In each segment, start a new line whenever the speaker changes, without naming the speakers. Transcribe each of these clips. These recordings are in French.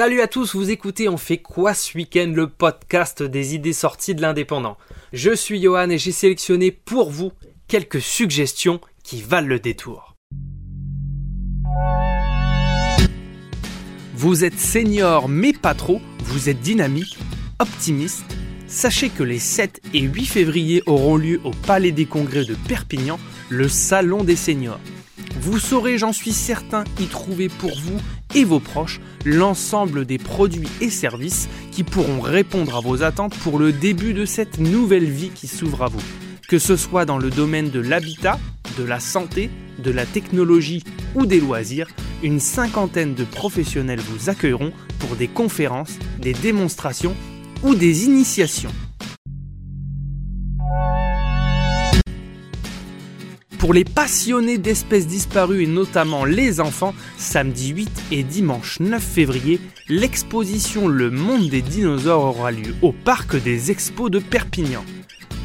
Salut à tous, vous écoutez On fait quoi ce week-end, le podcast des idées sorties de l'indépendant. Je suis Johan et j'ai sélectionné pour vous quelques suggestions qui valent le détour. Vous êtes senior mais pas trop, vous êtes dynamique, optimiste. Sachez que les 7 et 8 février auront lieu au Palais des Congrès de Perpignan le Salon des seniors. Vous saurez, j'en suis certain, y trouver pour vous et vos proches l'ensemble des produits et services qui pourront répondre à vos attentes pour le début de cette nouvelle vie qui s'ouvre à vous. Que ce soit dans le domaine de l'habitat, de la santé, de la technologie ou des loisirs, une cinquantaine de professionnels vous accueilleront pour des conférences, des démonstrations ou des initiations. Pour les passionnés d'espèces disparues et notamment les enfants, samedi 8 et dimanche 9 février, l'exposition Le Monde des dinosaures aura lieu au parc des expos de Perpignan.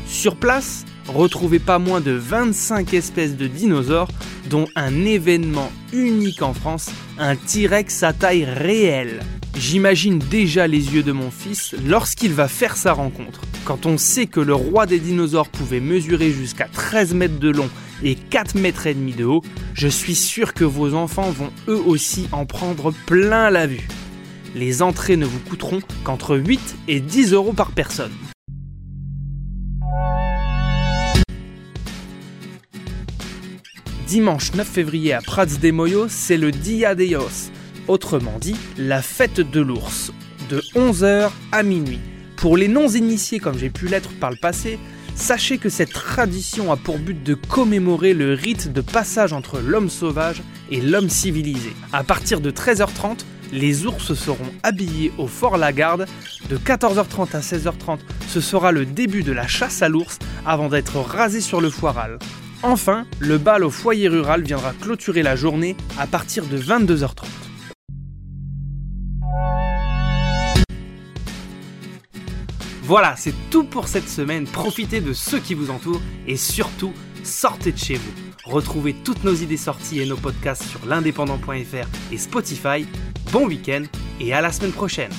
Sur place, retrouvez pas moins de 25 espèces de dinosaures, dont un événement unique en France, un T-Rex à taille réelle. J'imagine déjà les yeux de mon fils lorsqu'il va faire sa rencontre. Quand on sait que le roi des dinosaures pouvait mesurer jusqu'à 13 mètres de long et 4 mètres et demi de haut, je suis sûr que vos enfants vont eux aussi en prendre plein la vue. Les entrées ne vous coûteront qu'entre 8 et 10 euros par personne. Dimanche 9 février à Prats de Moyo, c'est le Dia de Os, autrement dit la fête de l'ours, de 11h à minuit. Pour les non-initiés comme j'ai pu l'être par le passé, Sachez que cette tradition a pour but de commémorer le rite de passage entre l'homme sauvage et l'homme civilisé. À partir de 13h30, les ours seront habillés au Fort Lagarde. De 14h30 à 16h30, ce sera le début de la chasse à l'ours avant d'être rasés sur le foiral. Enfin, le bal au foyer rural viendra clôturer la journée à partir de 22h30. Voilà, c'est tout pour cette semaine. Profitez de ceux qui vous entourent et surtout, sortez de chez vous. Retrouvez toutes nos idées sorties et nos podcasts sur l'indépendant.fr et Spotify. Bon week-end et à la semaine prochaine.